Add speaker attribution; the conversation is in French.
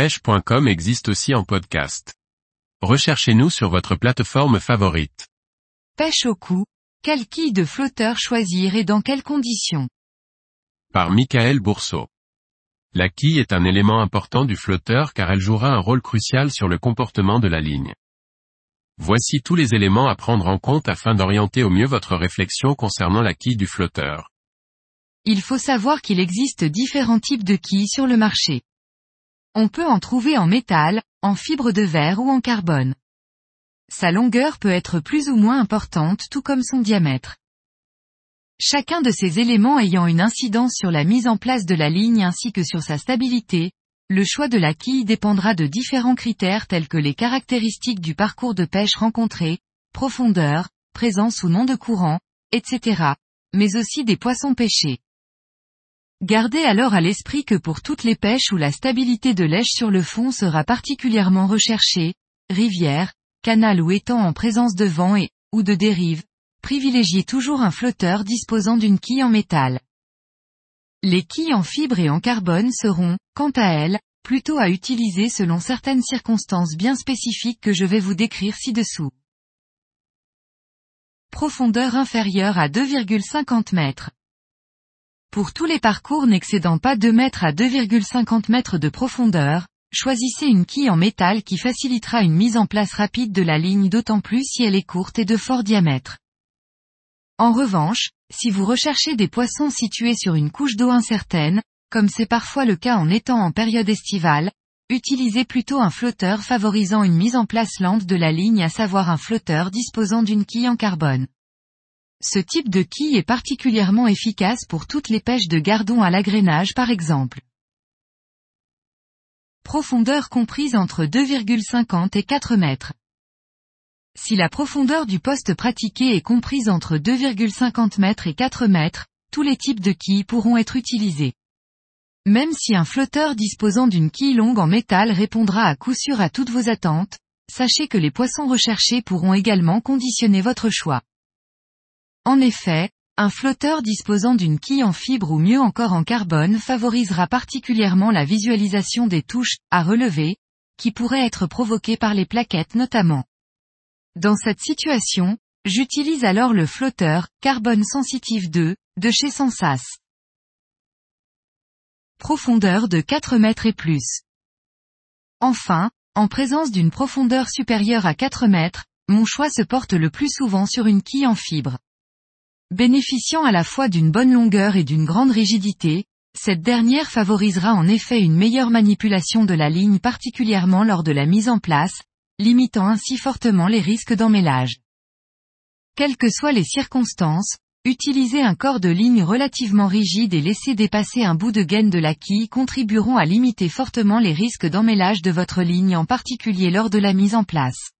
Speaker 1: pêche.com existe aussi en podcast. Recherchez-nous sur votre plateforme favorite.
Speaker 2: Pêche au cou. Quelle quille de flotteur choisir et dans quelles conditions?
Speaker 1: Par Michael Bourseau. La quille est un élément important du flotteur car elle jouera un rôle crucial sur le comportement de la ligne. Voici tous les éléments à prendre en compte afin d'orienter au mieux votre réflexion concernant la quille du flotteur.
Speaker 2: Il faut savoir qu'il existe différents types de quilles sur le marché. On peut en trouver en métal, en fibre de verre ou en carbone. Sa longueur peut être plus ou moins importante tout comme son diamètre. Chacun de ces éléments ayant une incidence sur la mise en place de la ligne ainsi que sur sa stabilité, le choix de la quille dépendra de différents critères tels que les caractéristiques du parcours de pêche rencontré, profondeur, présence ou non de courant, etc., mais aussi des poissons pêchés. Gardez alors à l'esprit que pour toutes les pêches où la stabilité de lèche sur le fond sera particulièrement recherchée, rivière, canal ou étang en présence de vent et, ou de dérive, privilégiez toujours un flotteur disposant d'une quille en métal. Les quilles en fibre et en carbone seront, quant à elles, plutôt à utiliser selon certaines circonstances bien spécifiques que je vais vous décrire ci-dessous. Profondeur inférieure à 2,50 mètres. Pour tous les parcours n'excédant pas 2 mètres à 2,50 mètres de profondeur, choisissez une quille en métal qui facilitera une mise en place rapide de la ligne d'autant plus si elle est courte et de fort diamètre. En revanche, si vous recherchez des poissons situés sur une couche d'eau incertaine, comme c'est parfois le cas en étant en période estivale, utilisez plutôt un flotteur favorisant une mise en place lente de la ligne à savoir un flotteur disposant d'une quille en carbone. Ce type de quille est particulièrement efficace pour toutes les pêches de gardons à l'agrénage par exemple. Profondeur comprise entre 2,50 et 4 mètres. Si la profondeur du poste pratiqué est comprise entre 2,50 mètres et 4 mètres, tous les types de quilles pourront être utilisés. Même si un flotteur disposant d'une quille longue en métal répondra à coup sûr à toutes vos attentes, sachez que les poissons recherchés pourront également conditionner votre choix. En effet, un flotteur disposant d'une quille en fibre ou mieux encore en carbone favorisera particulièrement la visualisation des touches à relever, qui pourraient être provoquées par les plaquettes notamment. Dans cette situation, j'utilise alors le flotteur Carbone Sensitive 2 de chez Sensas. Profondeur de 4 mètres et plus. Enfin, en présence d'une profondeur supérieure à 4 mètres, mon choix se porte le plus souvent sur une quille en fibre. Bénéficiant à la fois d'une bonne longueur et d'une grande rigidité, cette dernière favorisera en effet une meilleure manipulation de la ligne particulièrement lors de la mise en place, limitant ainsi fortement les risques d'emmêlage. Quelles que soient les circonstances, utiliser un corps de ligne relativement rigide et laisser dépasser un bout de gaine de la quille contribueront à limiter fortement les risques d'emmêlage de votre ligne en particulier lors de la mise en place.